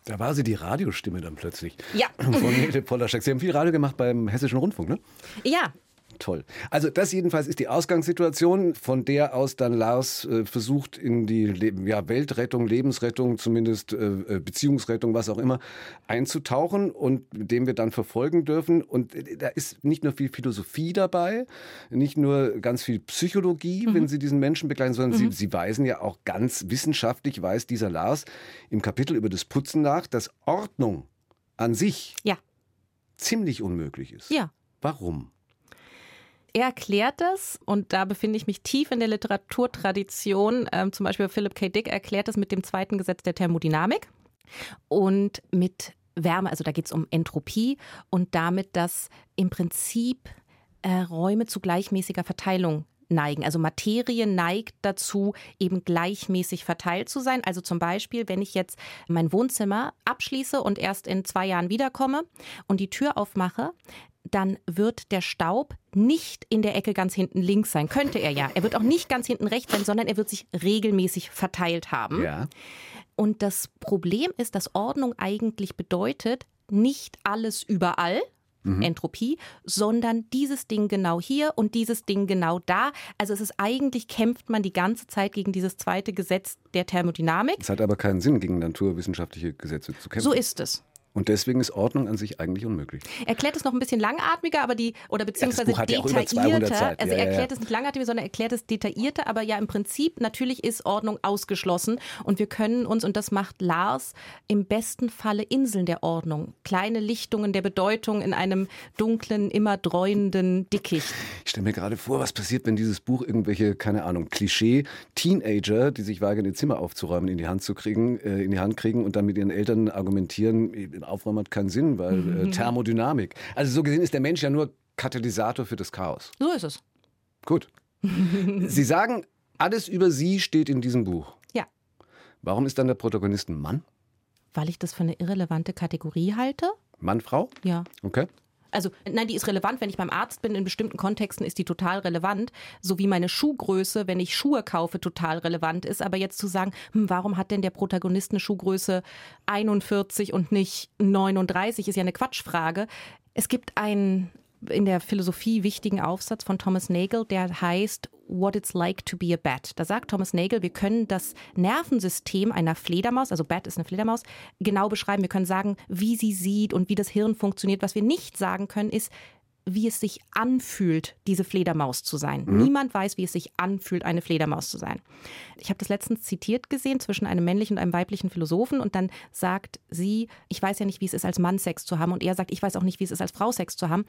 Da war sie die Radiostimme dann plötzlich. Ja. Von Nele Polaschek. Sie haben viel Radio gemacht beim Hessischen Rundfunk, ne? Ja, Toll. Also das jedenfalls ist die Ausgangssituation, von der aus dann Lars äh, versucht, in die Le ja, Weltrettung, Lebensrettung, zumindest äh, äh, Beziehungsrettung, was auch immer, einzutauchen und dem wir dann verfolgen dürfen. Und äh, da ist nicht nur viel Philosophie dabei, nicht nur ganz viel Psychologie, mhm. wenn Sie diesen Menschen begleiten, sondern mhm. Sie, Sie weisen ja auch ganz wissenschaftlich, weiß dieser Lars im Kapitel über das Putzen nach, dass Ordnung an sich ja. ziemlich unmöglich ist. Ja. Warum? Er erklärt das, und da befinde ich mich tief in der Literaturtradition. Ähm, zum Beispiel Philip K. Dick erklärt das mit dem zweiten Gesetz der Thermodynamik und mit Wärme, also da geht es um Entropie und damit, dass im Prinzip äh, Räume zu gleichmäßiger Verteilung neigen. Also Materie neigt dazu, eben gleichmäßig verteilt zu sein. Also zum Beispiel, wenn ich jetzt mein Wohnzimmer abschließe und erst in zwei Jahren wiederkomme und die Tür aufmache, dann wird der Staub nicht in der Ecke ganz hinten links sein. Könnte er ja. Er wird auch nicht ganz hinten rechts sein, sondern er wird sich regelmäßig verteilt haben. Ja. Und das Problem ist, dass Ordnung eigentlich bedeutet, nicht alles überall, mhm. Entropie, sondern dieses Ding genau hier und dieses Ding genau da. Also es ist eigentlich, kämpft man die ganze Zeit gegen dieses zweite Gesetz der Thermodynamik. Es hat aber keinen Sinn, gegen naturwissenschaftliche Gesetze zu kämpfen. So ist es. Und deswegen ist Ordnung an sich eigentlich unmöglich. Erklärt es noch ein bisschen langatmiger, aber die, oder beziehungsweise ja, detaillierter. Ja also er erklärt es nicht langatmiger, sondern erklärt es detaillierter, aber ja im Prinzip natürlich ist Ordnung ausgeschlossen und wir können uns, und das macht Lars, im besten Falle Inseln der Ordnung, kleine Lichtungen der Bedeutung in einem dunklen, immer dreuenden Dickicht. Ich stelle mir gerade vor, was passiert, wenn dieses Buch irgendwelche, keine Ahnung, Klischee-Teenager, die sich wagen, ihr Zimmer aufzuräumen, in die Hand zu kriegen, äh, in die Hand kriegen und dann mit ihren Eltern argumentieren, Aufräumen hat keinen Sinn, weil äh, mhm. Thermodynamik. Also so gesehen ist der Mensch ja nur Katalysator für das Chaos. So ist es. Gut. Sie sagen, alles über Sie steht in diesem Buch. Ja. Warum ist dann der Protagonist ein Mann? Weil ich das für eine irrelevante Kategorie halte. Mann, Frau? Ja. Okay. Also nein, die ist relevant, wenn ich beim Arzt bin. In bestimmten Kontexten ist die total relevant. So wie meine Schuhgröße, wenn ich Schuhe kaufe, total relevant ist. Aber jetzt zu sagen, hm, warum hat denn der Protagonist eine Schuhgröße 41 und nicht 39, ist ja eine Quatschfrage. Es gibt einen in der Philosophie wichtigen Aufsatz von Thomas Nagel, der heißt What It's Like to Be a Bat. Da sagt Thomas Nagel, wir können das Nervensystem einer Fledermaus, also Bat ist eine Fledermaus, genau beschreiben. Wir können sagen, wie sie sieht und wie das Hirn funktioniert. Was wir nicht sagen können, ist, wie es sich anfühlt, diese Fledermaus zu sein. Mhm. Niemand weiß, wie es sich anfühlt, eine Fledermaus zu sein. Ich habe das letztens zitiert gesehen zwischen einem männlichen und einem weiblichen Philosophen und dann sagt sie, ich weiß ja nicht, wie es ist, als Mann Sex zu haben und er sagt, ich weiß auch nicht, wie es ist, als Frau Sex zu haben.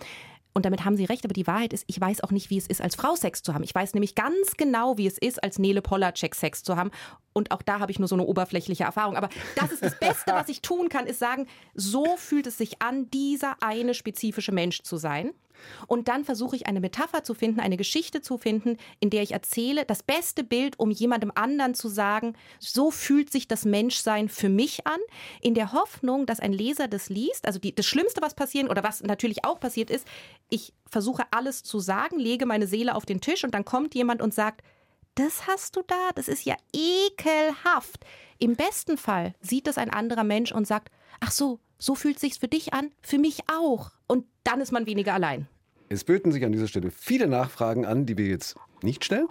Und damit haben sie recht, aber die Wahrheit ist, ich weiß auch nicht, wie es ist, als Frau Sex zu haben. Ich weiß nämlich ganz genau, wie es ist, als Nele Polacek Sex zu haben. Und auch da habe ich nur so eine oberflächliche Erfahrung. Aber das ist das Beste, was ich tun kann, ist sagen, so fühlt es sich an, dieser eine spezifische Mensch zu sein. Und dann versuche ich eine Metapher zu finden, eine Geschichte zu finden, in der ich erzähle, das beste Bild, um jemandem anderen zu sagen, so fühlt sich das Menschsein für mich an, in der Hoffnung, dass ein Leser das liest. Also die, das Schlimmste, was passieren oder was natürlich auch passiert ist, ich versuche alles zu sagen, lege meine Seele auf den Tisch und dann kommt jemand und sagt, das hast du da, das ist ja ekelhaft. Im besten Fall sieht es ein anderer Mensch und sagt, ach so, so fühlt sich's für dich an, für mich auch. Und dann ist man weniger allein. Es böten sich an dieser Stelle viele Nachfragen an, die wir jetzt nicht stellen.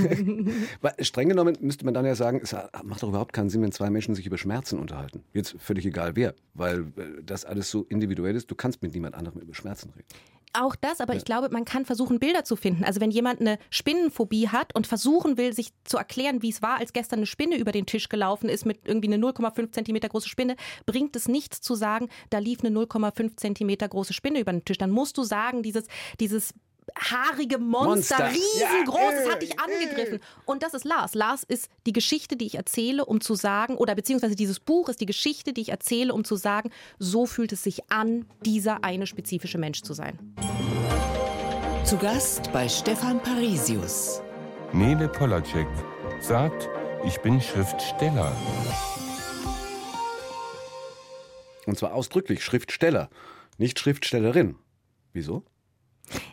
Streng genommen müsste man dann ja sagen, es macht doch überhaupt keinen Sinn, wenn zwei Menschen sich über Schmerzen unterhalten. Jetzt völlig egal wer, weil äh, das alles so individuell ist. Du kannst mit niemand anderem über Schmerzen reden. Auch das, aber ja. ich glaube, man kann versuchen, Bilder zu finden. Also wenn jemand eine Spinnenphobie hat und versuchen will, sich zu erklären, wie es war, als gestern eine Spinne über den Tisch gelaufen ist mit irgendwie eine 0,5 Zentimeter große Spinne, bringt es nichts zu sagen, da lief eine 0,5 Zentimeter große Spinne über den Tisch. Dann musst du sagen, dieses, dieses haarige Monster, Monster. riesengroß, ja, hat dich angegriffen. Und das ist Lars. Lars ist die Geschichte, die ich erzähle, um zu sagen, oder beziehungsweise dieses Buch ist die Geschichte, die ich erzähle, um zu sagen, so fühlt es sich an, dieser eine spezifische Mensch zu sein. Zu Gast bei Stefan Parisius. Nele Polacek sagt, ich bin Schriftsteller. Und zwar ausdrücklich Schriftsteller, nicht Schriftstellerin. Wieso?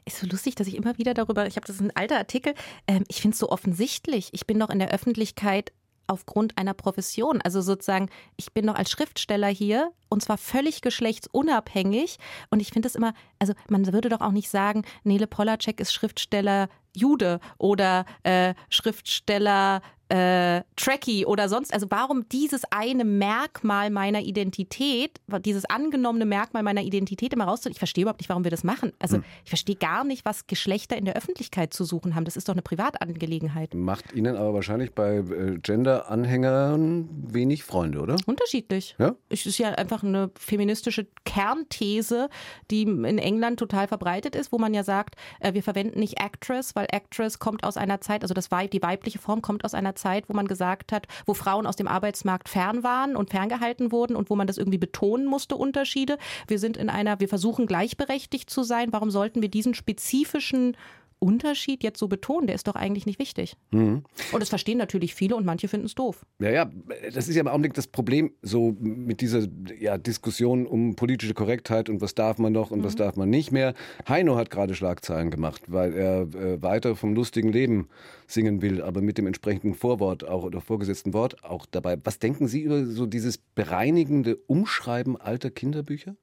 Ist so lustig, dass ich immer wieder darüber, ich habe das ist ein alter Artikel, ähm, ich finde es so offensichtlich. Ich bin doch in der Öffentlichkeit aufgrund einer Profession. Also sozusagen, ich bin noch als Schriftsteller hier und zwar völlig geschlechtsunabhängig. Und ich finde es immer, also man würde doch auch nicht sagen, Nele Polacek ist Schriftsteller Jude oder äh, Schriftsteller äh, Tracky oder sonst. Also warum dieses eine Merkmal meiner Identität, dieses angenommene Merkmal meiner Identität immer rauszuholen? Ich verstehe überhaupt nicht, warum wir das machen. Also hm. ich verstehe gar nicht, was Geschlechter in der Öffentlichkeit zu suchen haben. Das ist doch eine Privatangelegenheit. Macht Ihnen aber wahrscheinlich bei äh, Gender-Anhängern wenig Freunde, oder? Unterschiedlich. Ja? Es ist ja einfach eine feministische Kernthese, die in England total verbreitet ist, wo man ja sagt, äh, wir verwenden nicht Actress, weil Actress kommt aus einer Zeit, also das Weib, die weibliche Form kommt aus einer Zeit, wo man gesagt hat, wo Frauen aus dem Arbeitsmarkt fern waren und ferngehalten wurden und wo man das irgendwie betonen musste, Unterschiede. Wir sind in einer, wir versuchen gleichberechtigt zu sein. Warum sollten wir diesen spezifischen Unterschied jetzt so betonen, der ist doch eigentlich nicht wichtig. Mhm. Und das verstehen natürlich viele und manche finden es doof. Ja, ja, das ist ja im Augenblick das Problem so mit dieser ja, Diskussion um politische Korrektheit und was darf man noch und mhm. was darf man nicht mehr. Heino hat gerade Schlagzeilen gemacht, weil er äh, weiter vom lustigen Leben singen will, aber mit dem entsprechenden Vorwort auch oder vorgesetzten Wort auch dabei. Was denken Sie über so dieses bereinigende Umschreiben alter Kinderbücher?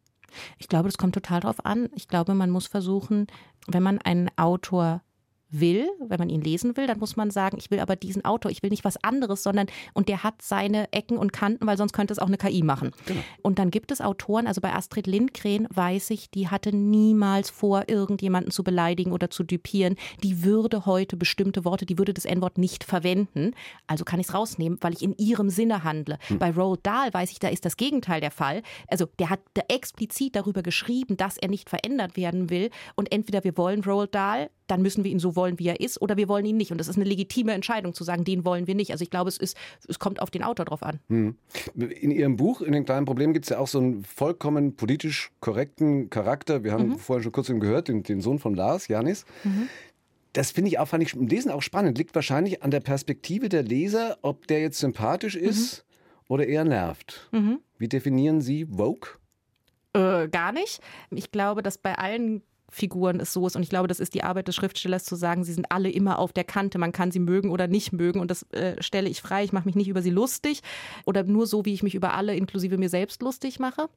Ich glaube, das kommt total drauf an. Ich glaube, man muss versuchen, wenn man einen Autor will, wenn man ihn lesen will, dann muss man sagen, ich will aber diesen Autor, ich will nicht was anderes, sondern und der hat seine Ecken und Kanten, weil sonst könnte es auch eine KI machen. Genau. Und dann gibt es Autoren, also bei Astrid Lindgren weiß ich, die hatte niemals vor, irgendjemanden zu beleidigen oder zu düpieren. Die würde heute bestimmte Worte, die würde das N-Wort nicht verwenden. Also kann ich es rausnehmen, weil ich in ihrem Sinne handle. Hm. Bei Roald Dahl weiß ich, da ist das Gegenteil der Fall. Also der hat da explizit darüber geschrieben, dass er nicht verändert werden will. Und entweder wir wollen Roald Dahl dann müssen wir ihn so wollen, wie er ist, oder wir wollen ihn nicht. Und das ist eine legitime Entscheidung zu sagen, den wollen wir nicht. Also ich glaube, es ist, es kommt auf den Autor drauf an. Hm. In Ihrem Buch, in den kleinen Problemen, gibt es ja auch so einen vollkommen politisch korrekten Charakter. Wir haben mhm. vorhin schon kurz gehört, den, den, Sohn von Lars, Janis. Mhm. Das finde ich auch, fand ich im Lesen auch spannend. Liegt wahrscheinlich an der Perspektive der Leser, ob der jetzt sympathisch ist mhm. oder eher nervt. Mhm. Wie definieren Sie Vogue? Äh, gar nicht. Ich glaube, dass bei allen Figuren es so ist. Und ich glaube, das ist die Arbeit des Schriftstellers zu sagen, sie sind alle immer auf der Kante. Man kann sie mögen oder nicht mögen. Und das äh, stelle ich frei. Ich mache mich nicht über sie lustig oder nur so, wie ich mich über alle, inklusive mir selbst, lustig mache.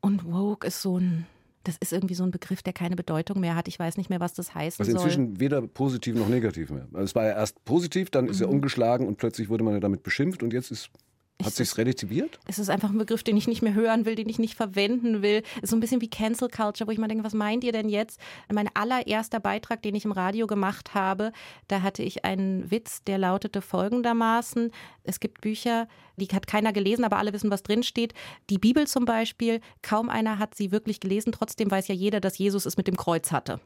Und woke ist so ein das ist irgendwie so ein Begriff, der keine Bedeutung mehr hat. Ich weiß nicht mehr, was das heißt. Also inzwischen soll. weder positiv noch negativ mehr. Also es war ja erst positiv, dann ist mhm. er umgeschlagen und plötzlich wurde man ja damit beschimpft und jetzt ist hat sich's relativiert? Es ist einfach ein Begriff, den ich nicht mehr hören will, den ich nicht verwenden will. Es ist so ein bisschen wie Cancel Culture, wo ich mal denke, was meint ihr denn jetzt? Mein allererster Beitrag, den ich im Radio gemacht habe, da hatte ich einen Witz, der lautete folgendermaßen: Es gibt Bücher, die hat keiner gelesen, aber alle wissen, was drin steht. Die Bibel zum Beispiel, kaum einer hat sie wirklich gelesen. Trotzdem weiß ja jeder, dass Jesus es mit dem Kreuz hatte.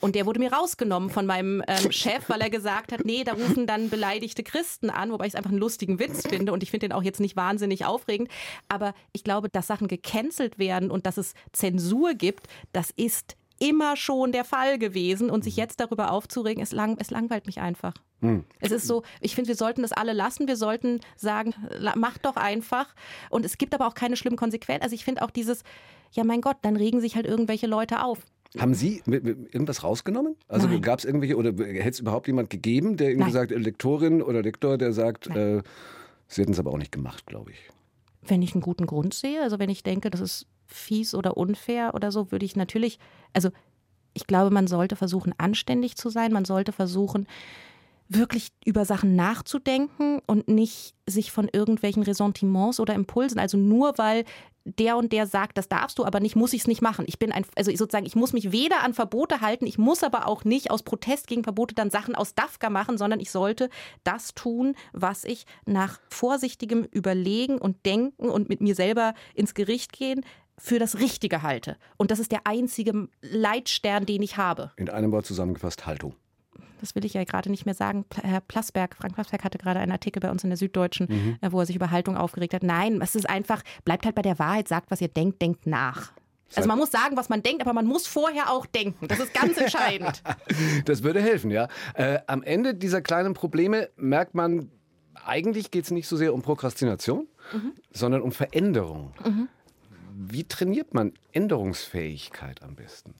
Und der wurde mir rausgenommen von meinem ähm, Chef, weil er gesagt hat, nee, da rufen dann beleidigte Christen an, wobei ich es einfach einen lustigen Witz finde und ich finde den auch jetzt nicht wahnsinnig aufregend. Aber ich glaube, dass Sachen gecancelt werden und dass es Zensur gibt, das ist immer schon der Fall gewesen und sich jetzt darüber aufzuregen, es, lang, es langweilt mich einfach. Hm. Es ist so, ich finde, wir sollten das alle lassen. Wir sollten sagen, mach doch einfach. Und es gibt aber auch keine schlimmen Konsequenzen. Also ich finde auch dieses, ja mein Gott, dann regen sich halt irgendwelche Leute auf. Haben Sie irgendwas rausgenommen? Also gab es irgendwelche, oder hätte es überhaupt jemand gegeben, der Ihnen gesagt, Lektorin oder Lektor, der sagt, äh, Sie hätten es aber auch nicht gemacht, glaube ich. Wenn ich einen guten Grund sehe, also wenn ich denke, das ist fies oder unfair oder so, würde ich natürlich, also ich glaube, man sollte versuchen, anständig zu sein, man sollte versuchen, wirklich über Sachen nachzudenken und nicht sich von irgendwelchen Ressentiments oder Impulsen, also nur weil der und der sagt, das darfst du aber nicht, muss ich es nicht machen. Ich bin ein, also sozusagen, ich muss mich weder an Verbote halten, ich muss aber auch nicht aus Protest gegen Verbote dann Sachen aus DAFKA machen, sondern ich sollte das tun, was ich nach vorsichtigem Überlegen und Denken und mit mir selber ins Gericht gehen für das Richtige halte. Und das ist der einzige Leitstern, den ich habe. In einem Wort zusammengefasst, Haltung das will ich ja gerade nicht mehr sagen. Herr Plasberg, Frank Plasberg hatte gerade einen Artikel bei uns in der Süddeutschen, mhm. Äh, wo er sich über Haltung aufgeregt hat. Nein, es ist einfach, bleibt halt bei der Wahrheit, sagt, was ihr denkt, denkt nach. Also man muss sagen, was man denkt, aber man muss vorher auch denken. Das ist ganz entscheidend. das würde helfen, ja. Äh, am Ende dieser kleinen Probleme merkt man, eigentlich geht es nicht so sehr um Prokrastination, mhm. sondern um Veränderung. Mhm. Wie trainiert man Änderungsfähigkeit am besten?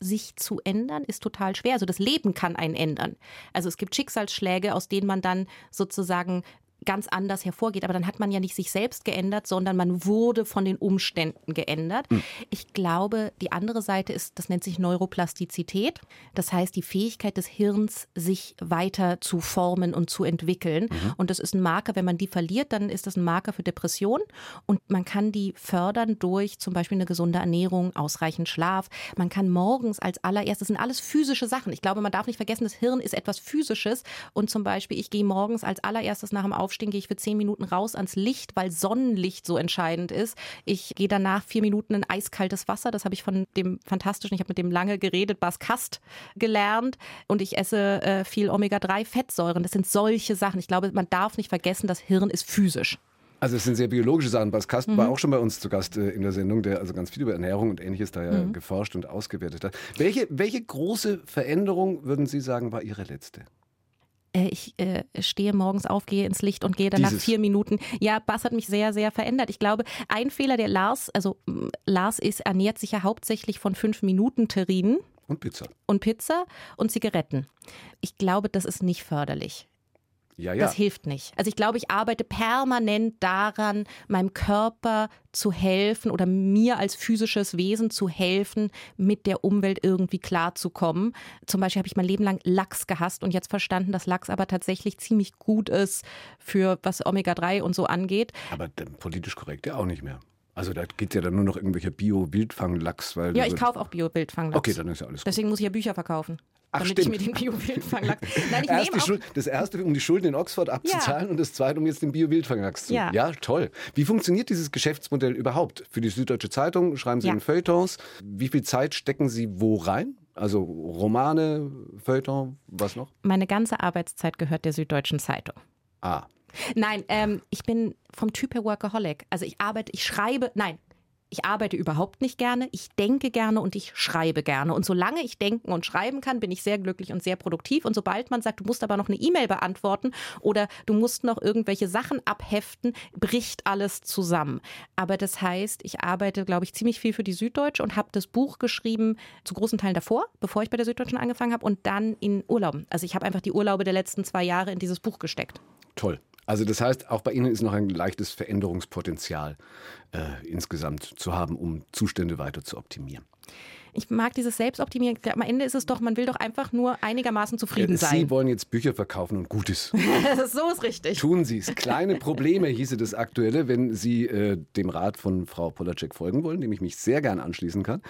Sich zu ändern, ist total schwer. Also das Leben kann einen ändern. Also es gibt Schicksalsschläge, aus denen man dann sozusagen ganz anders hervorgeht. Aber dann hat man ja nicht sich selbst geändert, sondern man wurde von den Umständen geändert. Mhm. Ich glaube, die andere Seite ist, das nennt sich Neuroplastizität. Das heißt, die Fähigkeit des Hirns, sich weiter zu formen und zu entwickeln. Mhm. Und das ist ein Marker, wenn man die verliert, dann ist das ein Marker für Depression. Und man kann die fördern durch zum Beispiel eine gesunde Ernährung, ausreichend Schlaf. Man kann morgens als allererstes, das sind alles physische Sachen. Ich glaube, man darf nicht vergessen, das Hirn ist etwas Physisches. Und zum Beispiel, ich gehe morgens als allererstes nach dem Aufstehen aufstehen, gehe ich für zehn Minuten raus ans Licht, weil Sonnenlicht so entscheidend ist. Ich gehe danach vier Minuten in eiskaltes Wasser. Das habe ich von dem fantastischen, ich habe mit dem lange geredet, Bas Kast gelernt. Und ich esse äh, viel Omega-3-Fettsäuren. Das sind solche Sachen. Ich glaube, man darf nicht vergessen, das Hirn ist physisch. Also es sind sehr biologische Sachen. Bas Kast mhm. war auch schon bei uns zu Gast äh, in der Sendung, der also ganz viel über Ernährung und ähnliches da ja mhm. geforscht und ausgewertet hat. Welche, welche große Veränderung, würden Sie sagen, war Ihre letzte? Äh, ich äh, stehe morgens auf, gehe ins Licht und gehe dann Dieses. nach vier Minuten. Ja, Bass hat mich sehr, sehr verändert. Ich glaube, ein Fehler der Lars, also Lars ist, ernährt sich ja hauptsächlich von fünf Minuten Terrinen. Und Pizza. Und Pizza und Zigaretten. Ich glaube, das ist nicht förderlich. Ja, ja. Das hilft nicht. Also ich glaube, ich arbeite permanent daran, meinem Körper zu helfen oder mir als physisches Wesen zu helfen, mit der Umwelt irgendwie klarzukommen. Zum Beispiel habe ich mein Leben lang Lachs gehasst und jetzt verstanden, dass Lachs aber tatsächlich ziemlich gut ist für was Omega-3 und so angeht. Aber politisch korrekt ja auch nicht mehr. Also da geht ja dann nur noch irgendwelcher Bio-Wildfanglachs. Ja, ich kaufe auch Bio-Wildfanglachs. Okay, dann ist ja alles gut. Deswegen muss ich ja Bücher verkaufen. Ach, damit stimmt. ich mir den Bio-Wildfanglachs. Nein, ich nehme auch das erste, um die Schulden in Oxford abzuzahlen ja. und das zweite, um jetzt den Bio-Wildfanglachs zu. Ja. ja, toll. Wie funktioniert dieses Geschäftsmodell überhaupt? Für die Süddeutsche Zeitung schreiben Sie ja. in Feuilletons. Wie viel Zeit stecken Sie wo rein? Also Romane, Feuilleton, was noch? Meine ganze Arbeitszeit gehört der Süddeutschen Zeitung. Ah. Nein, ähm, ich bin vom Typ her Workaholic. Also ich arbeite, ich schreibe, nein, ich arbeite überhaupt nicht gerne, ich denke gerne und ich schreibe gerne. Und solange ich denken und schreiben kann, bin ich sehr glücklich und sehr produktiv. Und sobald man sagt, du musst aber noch eine E-Mail beantworten oder du musst noch irgendwelche Sachen abheften, bricht alles zusammen. Aber das heißt, ich arbeite, glaube ich, ziemlich viel für die Süddeutsche und habe das Buch geschrieben, zu großen Teilen davor, bevor ich bei der Süddeutschen angefangen habe und dann in Urlauben. Also ich habe einfach die Urlaube der letzten zwei Jahre in dieses Buch gesteckt. Toll. Also das heißt, auch bei Ihnen ist noch ein leichtes Veränderungspotenzial äh, insgesamt zu haben, um Zustände weiter zu optimieren. Ich mag dieses Selbstoptimieren. Am Ende ist es doch, man will doch einfach nur einigermaßen zufrieden sein. Sie wollen jetzt Bücher verkaufen und Gutes. so ist richtig. Tun Sie es. Kleine Probleme hieße das aktuelle, wenn Sie äh, dem Rat von Frau Polacek folgen wollen, dem ich mich sehr gern anschließen kann.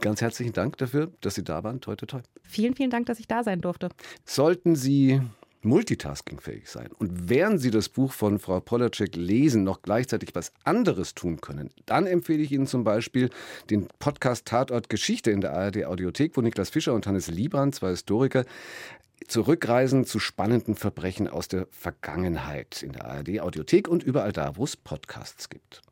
Ganz herzlichen Dank dafür, dass Sie da waren. Toi, toi, toi. Vielen, vielen Dank, dass ich da sein durfte. Sollten Sie multitaskingfähig sein und während Sie das Buch von Frau Polacek lesen, noch gleichzeitig was anderes tun können, dann empfehle ich Ihnen zum Beispiel den Podcast Tatort Geschichte in der ARD Audiothek, wo Niklas Fischer und Hannes Liebran, zwei Historiker, zurückreisen zu spannenden Verbrechen aus der Vergangenheit in der ARD Audiothek und überall da, wo es Podcasts gibt.